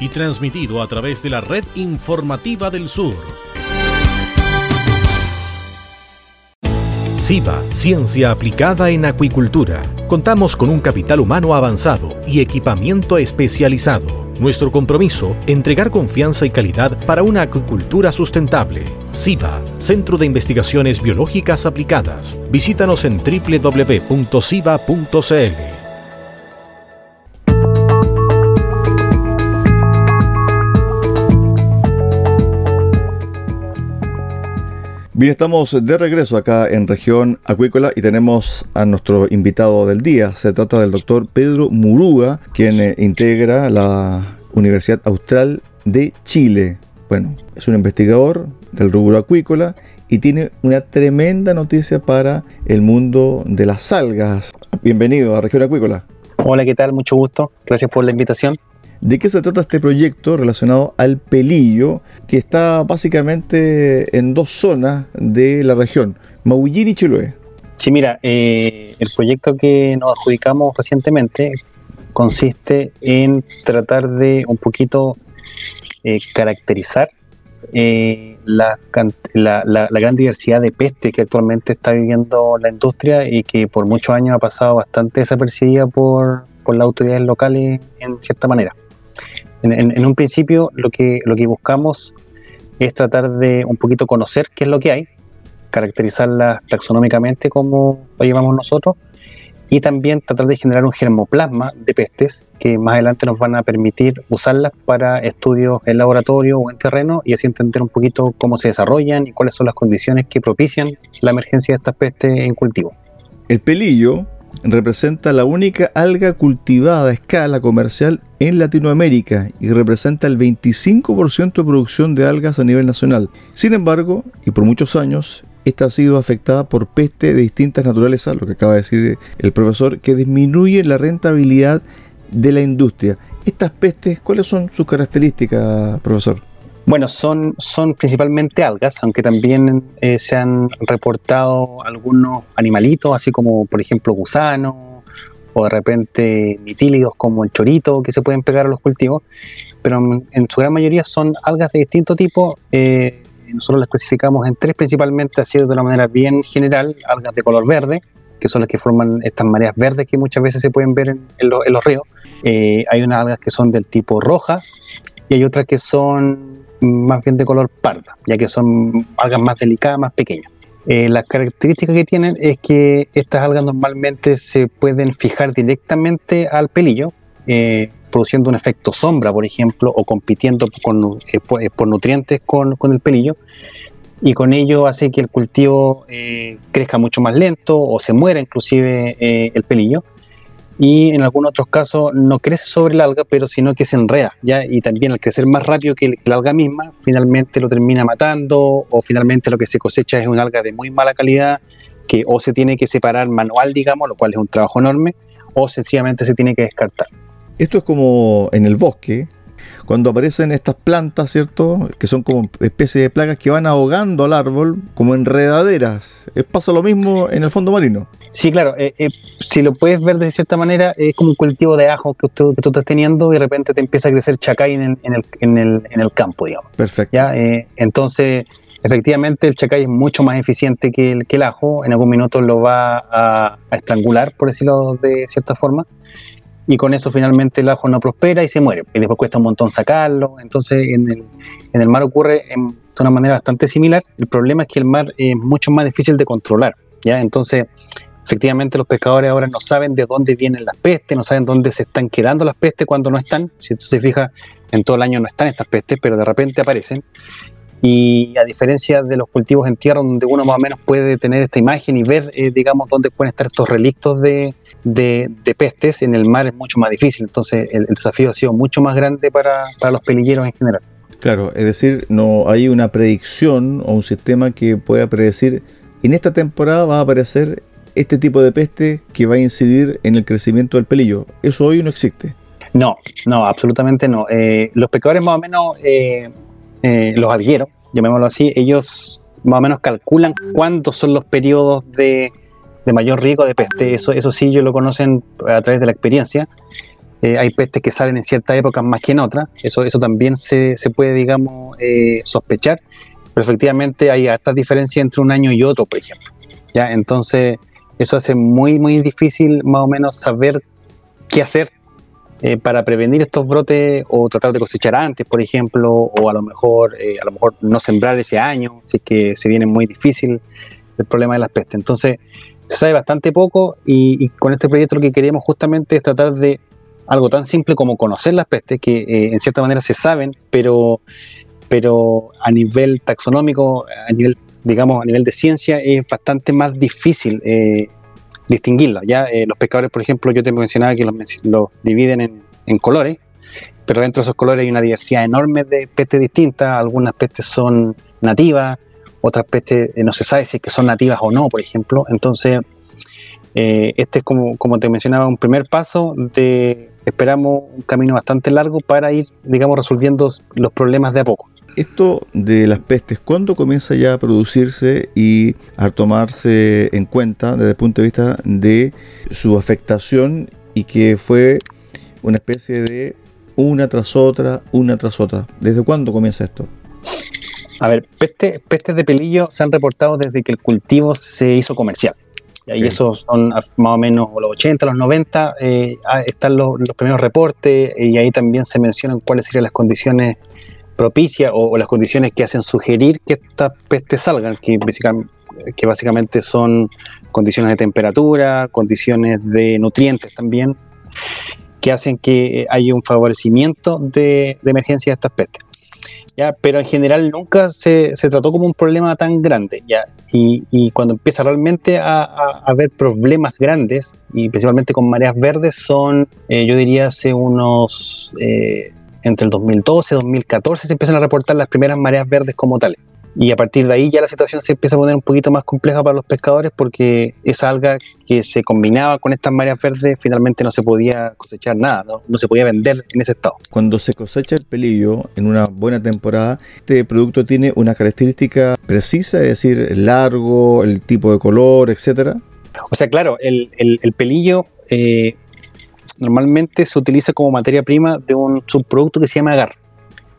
y transmitido a través de la red informativa del sur. SIVA, Ciencia Aplicada en Acuicultura. Contamos con un capital humano avanzado y equipamiento especializado. Nuestro compromiso, entregar confianza y calidad para una acuicultura sustentable. SIVA, Centro de Investigaciones Biológicas Aplicadas. Visítanos en www.siva.cl. Bien, estamos de regreso acá en región acuícola y tenemos a nuestro invitado del día. Se trata del doctor Pedro Muruga, quien eh, integra la Universidad Austral de Chile. Bueno, es un investigador del rubro acuícola y tiene una tremenda noticia para el mundo de las algas. Bienvenido a región acuícola. Hola, ¿qué tal? Mucho gusto. Gracias por la invitación. ¿De qué se trata este proyecto relacionado al pelillo que está básicamente en dos zonas de la región, Maullín y Chiloé? Sí, mira, eh, el proyecto que nos adjudicamos recientemente consiste en tratar de un poquito eh, caracterizar eh, la, gran diversidad de peste que actualmente está viviendo la industria y que por muchos años ha pasado bastante desapercibida por, por las autoridades locales en cierta manera. En, un principio lo que, lo que buscamos es tratar de un poquito conocer qué es lo que hay, caracterizarlas taxonómicamente como lo llevamos nosotros y también tratar de generar un germoplasma de pestes que más adelante nos van a permitir usarlas para estudios en laboratorio o en terreno y así entender un poquito cómo se desarrollan y cuáles son las condiciones que propician la emergencia de estas pestes en cultivo. El pelillo representa la única alga cultivada a escala comercial en Latinoamérica y representa el 25% de producción de algas a nivel nacional. Sin embargo, y por muchos años, esta ha sido afectada por peste de distintas naturalezas, lo que acaba de decir el profesor, que disminuye la rentabilidad de la industria. Estas pestes, ¿cuáles son sus características, profesor? Bueno, son, son principalmente algas, aunque también eh, se han reportado algunos animalitos, así como por ejemplo gusanos o de repente nitílidos como el chorito que se pueden pegar a los cultivos, pero en, su gran mayoría son algas de distinto tipo. Eh, nosotros las clasificamos en tres principalmente, así de una manera bien general, algas de color verde, que son las que forman estas mareas verdes que muchas veces se pueden ver en, los ríos. Eh, hay unas algas que son del tipo roja y hay otras que son más bien de color parda, ya que son algas más delicadas, más pequeñas. Eh, las características que tienen es que estas algas normalmente se pueden fijar directamente al pelillo, eh, produciendo un efecto sombra, por ejemplo, o compitiendo con, eh, por, nutrientes con, con, el pelillo, y con ello hace que el cultivo crezca mucho más lento o se muera inclusive el pelillo y en algunos otros casos no crece sobre el alga, pero sino que se enreda, ¿ya? Y también al crecer más rápido que, la alga misma, finalmente lo termina matando o finalmente lo que se cosecha es una alga de muy mala calidad que o se tiene que separar manual, digamos, lo cual es un trabajo enorme, o sencillamente se tiene que descartar. Esto es como en el bosque, cuando aparecen estas plantas, ¿cierto? Que son como especies de plagas que van ahogando al árbol como enredaderas. ¿Pasa lo mismo en el fondo marino? Sí, claro. Eh, eh, si lo puedes ver de cierta manera, es como un cultivo de ajo que, tú estás teniendo y de repente te empieza a crecer chacay en el, campo, digamos. Perfecto. ¿Ya? Eh, entonces, efectivamente, el chacay es mucho más eficiente que el, que el ajo. En algún minuto lo va a, a estrangular, por decirlo de cierta forma y con eso finalmente el ajo no prospera y se muere. Y después cuesta un montón sacarlo. Entonces en el, en el mar ocurre de una manera bastante similar. El problema es que el mar es mucho más difícil de controlar. ¿ya? Entonces, efectivamente los pescadores ahora no saben de dónde vienen las pestes, no saben dónde se están quedando las pestes cuando no están. Si tú te fijas, en todo el año no están estas pestes, pero de repente aparecen. Y a diferencia de los cultivos en tierra donde uno más o menos puede tener esta imagen y ver, eh, digamos, dónde pueden estar estos relictos de, de, pestes, en el mar es mucho más difícil. Entonces el, desafío ha sido mucho más grande para, para los pelilleros en general. Claro, es decir, no hay una predicción o un sistema que pueda predecir en esta temporada va a aparecer este tipo de peste que va a incidir en el crecimiento del pelillo. Eso hoy no existe. No, no, absolutamente no. Eh, los pescadores más o menos, eh, eh, los algueros, llamémoslo así, ellos más o menos calculan cuántos son los periodos de, mayor riesgo de peste. Eso, eso sí, ellos lo conocen a través de la experiencia. hay pestes que salen en ciertas épocas más que en otras. Eso, eso también se, se puede, digamos, sospechar. Pero efectivamente hay hartas diferencias entre un año y otro, por ejemplo. ¿ya? Entonces, eso hace muy, muy difícil más o menos saber qué hacer eh, para prevenir estos brotes o tratar de cosechar antes, por ejemplo, o a lo mejor, eh, a lo mejor no sembrar ese año, si es que se viene muy difícil el problema de las pestes. Entonces, se sabe bastante poco y, con este proyecto lo que queríamos justamente es tratar de algo tan simple como conocer las pestes, que eh, en cierta manera se saben, pero, pero a nivel taxonómico, a nivel digamos, a nivel de ciencia es bastante más difícil eh, distinguirla. Ya eh, los pescadores, por ejemplo, yo te mencionaba que los, dividen en, colores, pero dentro de esos colores hay una diversidad enorme de pestes distintas. Algunas pestes son nativas, otras pestes eh, no se sabe si es que son nativas o no, por ejemplo. Entonces, este es como, como te mencionaba, un primer paso de, esperamos, un camino bastante largo para ir, digamos, resolviendo los problemas de a poco. Esto de las pestes, ¿cuándo comienza ya a producirse y a tomarse en cuenta desde el punto de vista de su afectación y que fue una especie de una tras otra, una tras otra? ¿Desde cuándo comienza esto? A ver, pestes de pelillo se han reportado desde que el cultivo se hizo comercial. Y esos son más o menos los 80, los 90, eh, están los, los, primeros reportes y ahí también se mencionan cuáles serían las condiciones propicia o, las condiciones que hacen sugerir que estas pestes salgan, que, que básicamente son condiciones de temperatura, condiciones de nutrientes también, que hacen que haya un favorecimiento de, emergencia de estas pestes. ¿ya? Pero en general nunca se, trató como un problema tan grande. ¿ya? Y, cuando empieza realmente a, haber problemas grandes, y principalmente con mareas verdes, son, eh, yo diría, hace unos eh, entre el 2012 y 2014 se empiezan a reportar las primeras mareas verdes como tales. Y a partir de ahí ya la situación se empieza a poner un poquito más compleja para los pescadores porque esa alga que se combinaba con estas mareas verdes finalmente no se podía cosechar nada, no, se podía vender en ese estado. Cuando se cosecha el pelillo en una buena temporada, este producto tiene una característica precisa, es decir, largo, el tipo de color, etcétera. O sea, claro, el, el, pelillo eh, normalmente se utiliza como materia prima de un subproducto que se llama agar,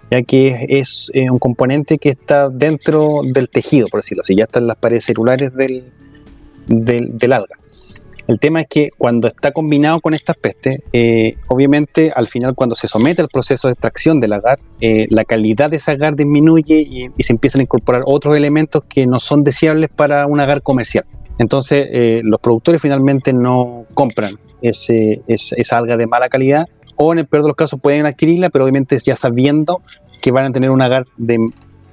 ya que es eh, un componente que está dentro del tejido, por decirlo así, ya están las paredes celulares del, del, alga. El tema es que cuando está combinado con estas pestes, eh, obviamente al final cuando se somete al proceso de extracción del agar, eh, la calidad de ese agar disminuye y, y, se empiezan a incorporar otros elementos que no son deseables para un agar comercial. Entonces los productores finalmente no compran ese, esa alga de mala calidad o en el peor de los casos pueden adquirirla, pero obviamente ya sabiendo que van a tener un agar de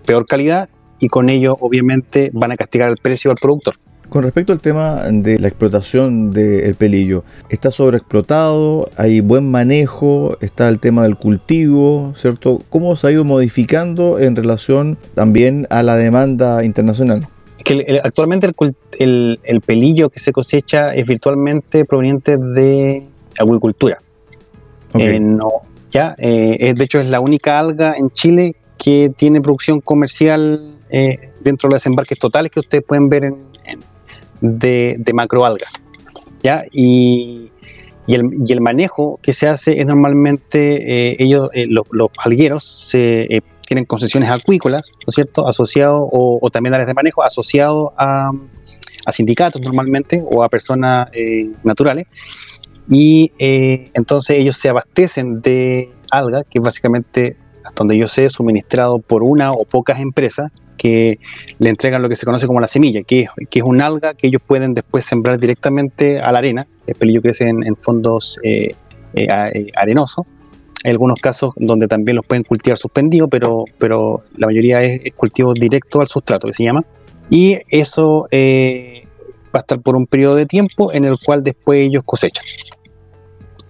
peor calidad y con ello obviamente van a castigar el precio al productor. Con respecto al tema de la explotación del pelillo, ¿está sobreexplotado? ¿Hay buen manejo? ¿Está el tema del cultivo? ¿Cierto? ¿Cómo se ha ido modificando en relación también a la demanda internacional? Actualmente el, pelillo que se cosecha es virtualmente proveniente de agricultura. Eh, no, ya, eh, de hecho es la única alga en Chile que tiene producción comercial eh, dentro de los desembarques totales que ustedes pueden ver de, de, macroalgas. ¿ya? Y, el, manejo que se hace es normalmente, ellos, los, los, algueros se tienen concesiones acuícolas, ¿no es cierto?, asociado o, también áreas de manejo asociado a, sindicatos normalmente o a personas eh, naturales. Y eh, entonces ellos se abastecen de alga, que es básicamente, hasta donde yo sé, suministrado por una o pocas empresas que le entregan lo que se conoce como la semilla, que es, que es un alga que ellos pueden después sembrar directamente a la arena. El pelillo crece en, fondos eh, arenosos Hay algunos casos donde también los pueden cultivar suspendidos, pero, pero la mayoría es, cultivo directo al sustrato, que se llama. Y eso eh, va a estar por un periodo de tiempo en el cual después ellos cosechan.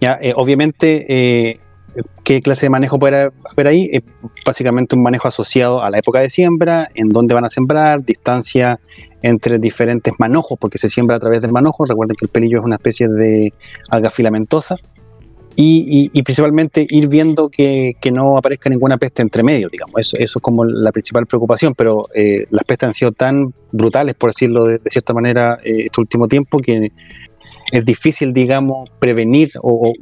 Ya, eh, obviamente, eh, ¿qué clase de manejo puede haber ahí? Es básicamente un manejo asociado a la época de siembra, en dónde van a sembrar, distancia entre diferentes manojos, porque se siembra a través del manojo. Recuerden que el pelillo es una especie de alga filamentosa y, principalmente ir viendo que, no aparezca ninguna peste entre medio, digamos. Eso, eso es como la principal preocupación, pero eh, las pestes han sido tan brutales, por decirlo de, cierta manera, eh, este último tiempo, que es difícil, digamos, prevenir o,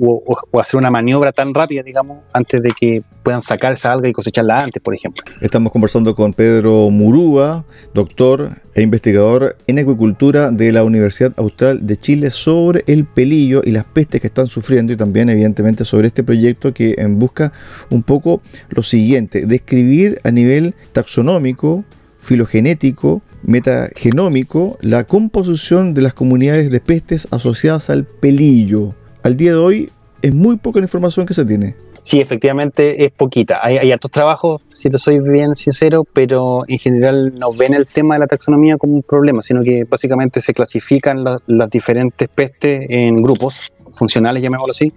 hacer una maniobra tan rápida, digamos, antes de que puedan sacar esa alga y cosecharla antes, por ejemplo. Estamos conversando con Pedro Murúa, doctor e investigador en acuicultura de la Universidad Austral de Chile sobre el pelillo y las pestes que están sufriendo y también, evidentemente, sobre este proyecto que busca un poco lo siguiente, describir a nivel taxonómico filogenético, metagenómico, la composición de las comunidades de pestes asociadas al pelillo. Al día de hoy es muy poca la información que se tiene. Sí, efectivamente es poquita. Hay, hay altos trabajos, si te soy bien sincero, pero en general no ven el tema de la taxonomía como un problema, sino que básicamente se clasifican las diferentes pestes en grupos funcionales, llamémoslo así,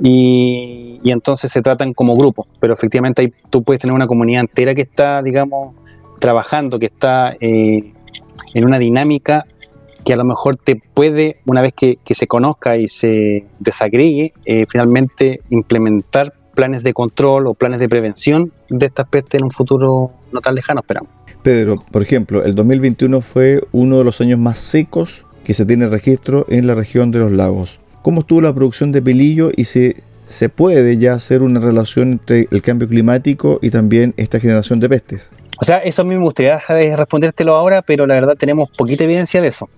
y, y, entonces se tratan como grupos. Pero efectivamente tú puedes tener una comunidad entera que está, digamos, trabajando, que está eh, en una dinámica que a lo mejor te puede, una vez que, se conozca y se desagregue, eh, finalmente implementar planes de control o planes de prevención de esta especie en un futuro no tan lejano, esperamos. Pedro, por ejemplo, el 2021 fue uno de los años más secos que se tiene registro en la región de los lagos. ¿Cómo estuvo la producción de pelillo y si se puede ya hacer una relación entre el cambio climático y también esta generación de pestes? O sea, eso a mí me gustaría respondértelo ahora, pero la verdad tenemos poquita evidencia de eso.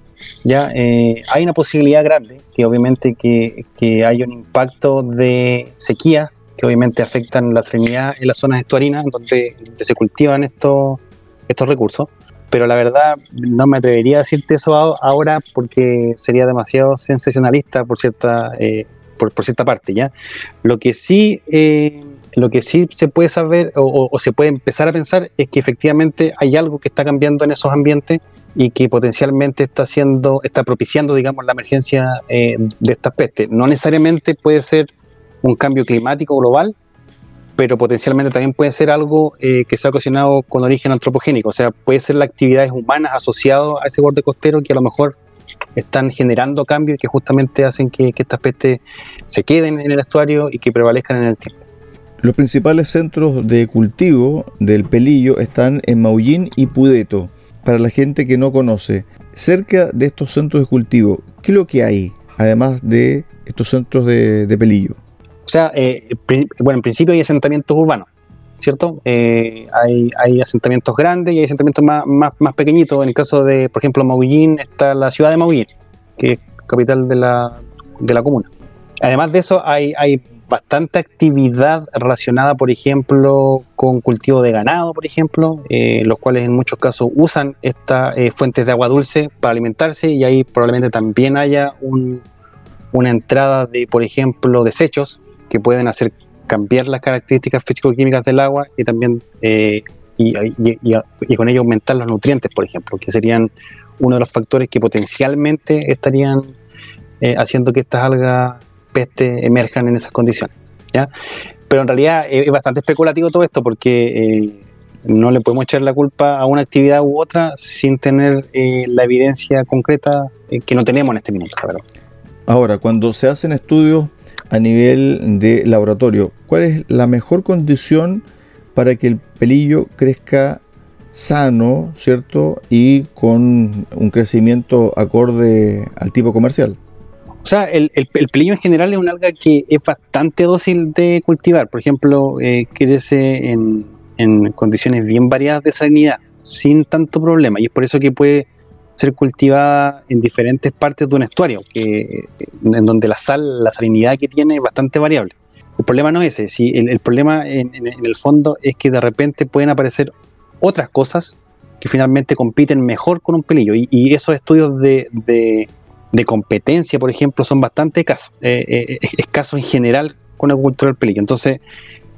Ya eh, hay una posibilidad grande que obviamente que, que hay un impacto de sequía que obviamente afectan la salinidad en las zonas estuarinas donde, donde se cultivan estos, estos recursos. Pero la verdad no me atrevería a decirte eso ahora porque sería demasiado sensacionalista por cierta, eh, por, por, cierta parte. ¿ya? Lo que sí eh, lo que sí se puede saber o, se puede empezar a pensar es que efectivamente hay algo que está cambiando en esos ambientes y que potencialmente está haciendo, está propiciando, digamos, la emergencia eh, de estas pestes. No necesariamente puede ser un cambio climático global, pero potencialmente también puede ser algo eh, que se ha ocasionado con origen antropogénico, o sea, puede ser las actividades humanas asociadas a ese borde costero que a lo mejor están generando cambios que justamente hacen que estas pestes se queden en el estuario y que prevalezcan en el tiempo. Los principales centros de cultivo del pelillo están en Maullín y Pudeto. Para la gente que no conoce, cerca de estos centros de cultivo, ¿qué es lo que hay además de estos centros de, pelillo? O sea, eh, bueno, en principio hay asentamientos urbanos, ¿cierto? Eh, hay, hay, asentamientos grandes y hay asentamientos más, más, pequeñitos. En el caso de, por ejemplo, Maullín está la ciudad de Maullín, que es capital de la, de la comuna. Además de eso, hay, hay bastante actividad relacionada, por ejemplo, con cultivo de ganado, por ejemplo, eh, los cuales en muchos casos usan estas eh, fuentes de agua dulce para alimentarse y ahí probablemente también haya una entrada de, por ejemplo, desechos que pueden hacer cambiar las características físico-químicas del agua y también eh, y, con ello aumentar los nutrientes, por ejemplo, que serían uno de los factores que potencialmente estarían haciendo que estas algas peste emerjan en esas condiciones. ¿ya? Pero en realidad es bastante especulativo todo esto porque eh, no le podemos echar la culpa a una actividad u otra sin tener eh, la evidencia concreta eh, que no tenemos en este minuto. Ahora, cuando se hacen estudios a nivel de laboratorio, ¿cuál es la mejor condición para que el pelillo crezca sano, ¿cierto? Y con un crecimiento acorde al tipo comercial. O sea, el, el, pelillo en general es un alga que es bastante dócil de cultivar. Por ejemplo, eh, crece en, condiciones bien variadas de salinidad, sin tanto problema. Y es por eso que puede ser cultivada en diferentes partes de un estuario, que, en donde la sal, la salinidad que tiene es bastante variable. El problema no es ese, si el, problema en, el fondo es que de repente pueden aparecer otras cosas que finalmente compiten mejor con un pelillo. Y, esos estudios de de competencia, por ejemplo, son bastante escasos. Eh, eh, escasos en general con la cultura del pelillo. Entonces,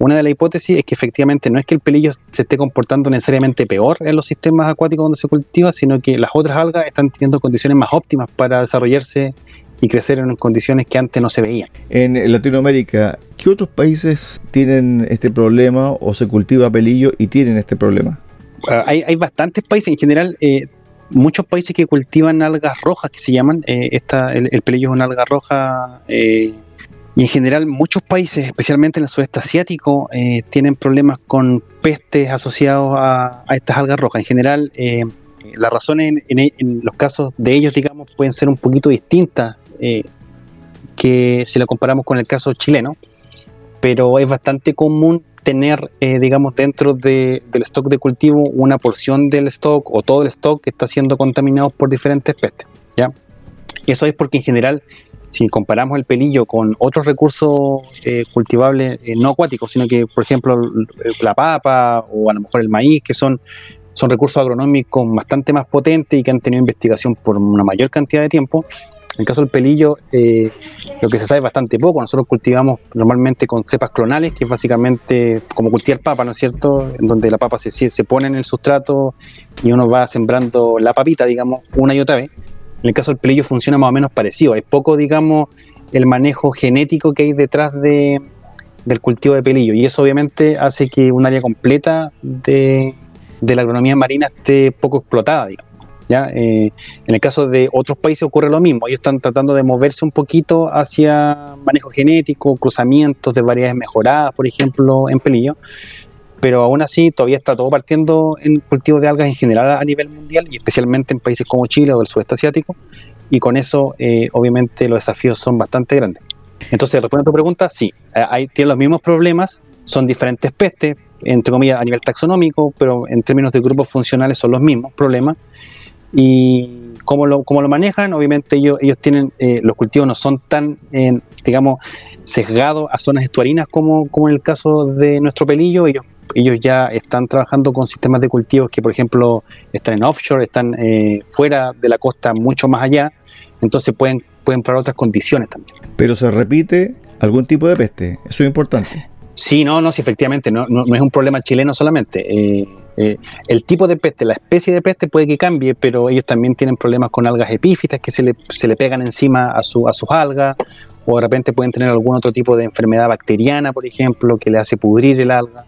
una de las hipótesis es que efectivamente no es que el pelillo se esté comportando necesariamente peor en los sistemas acuáticos donde se cultiva, sino que las otras algas están teniendo condiciones más óptimas para desarrollarse y crecer en condiciones que antes no se veían. En Latinoamérica, ¿qué otros países tienen este problema o se cultiva pelillo y tienen este problema? Ah, hay, bastantes países, en general, eh, muchos países que cultivan algas rojas que se llaman, eh, esta, el, pelillo es una alga roja. Eh, y en general muchos países, especialmente en el sudeste asiático, eh, tienen problemas con pestes asociados a, estas algas rojas. En general, eh, las razones en, los casos de ellos, digamos, pueden ser un poquito distintas eh, que si la comparamos con el caso chileno, pero es bastante común tener, digamos, dentro del stock de cultivo una porción del stock o todo el stock que está siendo contaminado por diferentes pestes. ¿ya? Eso es porque en general si comparamos el pelillo con otros recursos eh, cultivables eh, no acuáticos, sino que, por ejemplo, la papa o a lo mejor el maíz, que son, son recursos agronómicos bastante más potentes y que han tenido investigación por una mayor cantidad de tiempo, en el caso del pelillo, eh, lo que se sabe es bastante poco. Nosotros cultivamos normalmente con cepas clonales, que es básicamente como cultivar papa, ¿no es cierto? En donde la papa se, se pone en el sustrato y uno va sembrando la papita, digamos, una y otra vez. En el caso del pelillo funciona más o menos parecido. Hay poco, digamos, el manejo genético que hay detrás de, del cultivo de pelillo. Y eso obviamente hace que un área completa de, la agronomía marina esté poco explotada, digamos. ¿ya? Eh, en el caso de otros países ocurre lo mismo. Ellos están tratando de moverse un poquito hacia manejo genético, cruzamientos de variedades mejoradas, por ejemplo, en pelillo pero aún así todavía está todo partiendo en cultivo de algas en general a nivel mundial y especialmente en países como Chile o el sudeste asiático y con eso eh, obviamente los desafíos son bastante grandes. Entonces, respondiendo a tu pregunta, sí, eh, hay, tienen los mismos problemas, son diferentes pestes, entre comillas, a nivel taxonómico, pero en términos de grupos funcionales son los mismos problemas. Y cómo lo, cómo lo manejan, obviamente ellos, ellos tienen, eh, los cultivos no son tan, digamos, sesgados a zonas estuarinas como, como en el caso de nuestro pelillo, ellos ellos ya están trabajando con sistemas de cultivos que, por ejemplo, están en offshore, están eh, fuera de la costa, mucho más allá, entonces pueden, pueden probar otras condiciones también. Pero se repite algún tipo de peste, eso es importante. Sí, no, no, sí, efectivamente, no, no, es un problema chileno solamente. Eh, eh, el tipo de peste, la especie de peste puede que cambie, pero ellos también tienen problemas con algas epífitas que se le, se le pegan encima a, su, a sus algas, o de repente pueden tener algún otro tipo de enfermedad bacteriana, por ejemplo, que le hace pudrir el alga.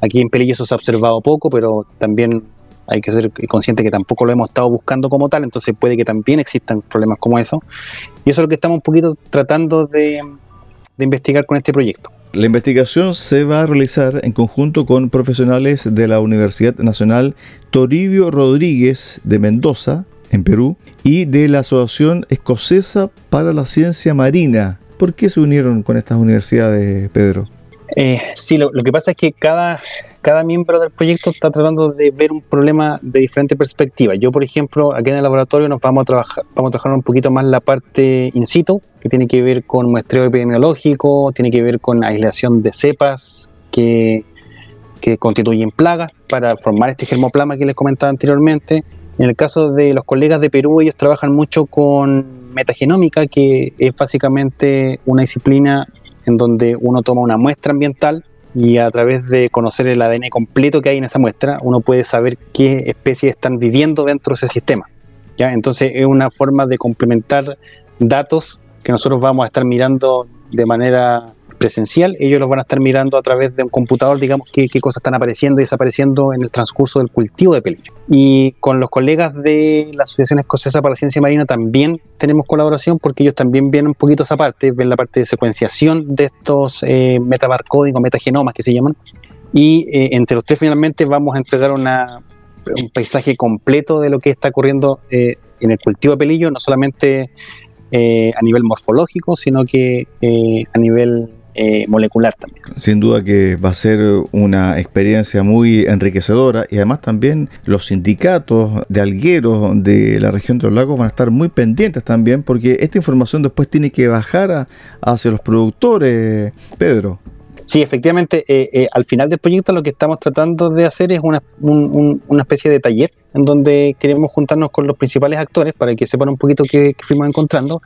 Aquí en Pelillo eso se ha observado poco, pero también hay que ser consciente que tampoco lo hemos estado buscando como tal, entonces puede que también existan problemas como eso. Y eso es lo que estamos un poquito tratando de, investigar con este proyecto. La investigación se va a realizar en conjunto con profesionales de la Universidad Nacional Toribio Rodríguez de Mendoza, en Perú, y de la Asociación Escocesa para la Ciencia Marina. ¿Por qué se unieron con estas universidades, Pedro? Eh, sí, lo, que pasa es que cada, cada miembro del proyecto está tratando de ver un problema de diferente perspectiva. Yo, por ejemplo, aquí en el laboratorio nos vamos a trabajar, vamos a trabajar un poquito más la parte in situ, que tiene que ver con muestreo epidemiológico, tiene que ver con aislación de cepas que, que constituyen plagas para formar este germoplama que les comentaba anteriormente. En el caso de los colegas de Perú, ellos trabajan mucho con metagenómica, que es básicamente una disciplina en donde uno toma una muestra ambiental y a través de conocer el ADN completo que hay en esa muestra, uno puede saber qué especies están viviendo dentro de ese sistema. ¿ya? Entonces es una forma de complementar datos que nosotros vamos a estar mirando de manera presencial, ellos los van a estar mirando a través de un computador, digamos, qué, cosas están apareciendo y desapareciendo en el transcurso del cultivo de pelillo. Y con los colegas de la Asociación Escocesa para la Ciencia Marina también tenemos colaboración porque ellos también vienen un poquito esa parte, ven la parte de secuenciación de estos eh, metabarcódigos, metagenomas que se llaman. Y eh, entre los tres finalmente vamos a entregar una, un paisaje completo de lo que está ocurriendo eh, en el cultivo de pelillo, no solamente eh, a nivel morfológico, sino que a nivel eh, molecular también. Sin duda que va a ser una experiencia muy enriquecedora y además también los sindicatos de algueros de la región de los lagos van a estar muy pendientes también porque esta información después tiene que bajar hacia los productores, Pedro. Sí, efectivamente, eh, eh, al final del proyecto lo que estamos tratando de hacer es una, una, especie de taller en donde queremos juntarnos con los principales actores para que sepan un poquito qué, qué fuimos encontrando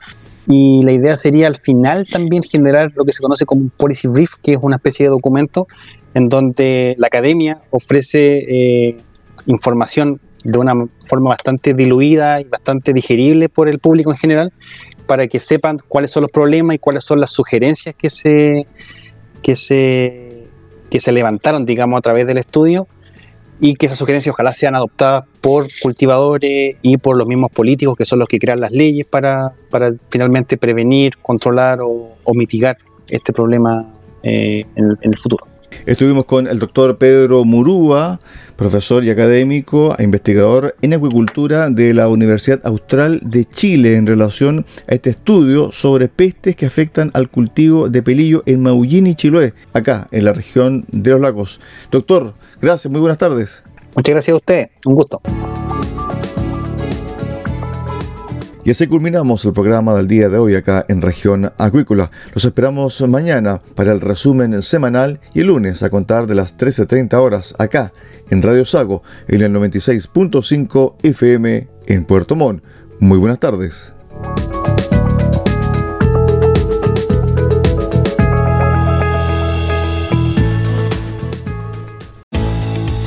y la idea sería al final también generar lo que se conoce como un policy brief, que es una especie de documento en donde la academia ofrece eh, información de una forma bastante diluida y bastante digerible por el público en general, para que sepan cuáles son los problemas y cuáles son las sugerencias que se, que se, que se levantaron, digamos, a través del estudio y que esas sugerencias ojalá sean adoptadas por cultivadores y por los mismos políticos que son los que crean las leyes para, para finalmente prevenir, controlar o, mitigar este problema eh, en el futuro. Estuvimos con el doctor Pedro Murúa, profesor y académico e investigador en acuicultura de la Universidad Austral de Chile en relación a este estudio sobre pestes que afectan al cultivo de pelillo en Maullín y Chiloé, acá en la región de los lagos. Doctor, gracias, muy buenas tardes. Muchas gracias a usted, un gusto. Y así culminamos el programa del día de hoy acá en región acuícola. Los esperamos mañana para el resumen semanal y el lunes a contar de las 13.30 horas acá en Radio Sago en el 96.5 FM en Puerto Montt. Muy buenas tardes.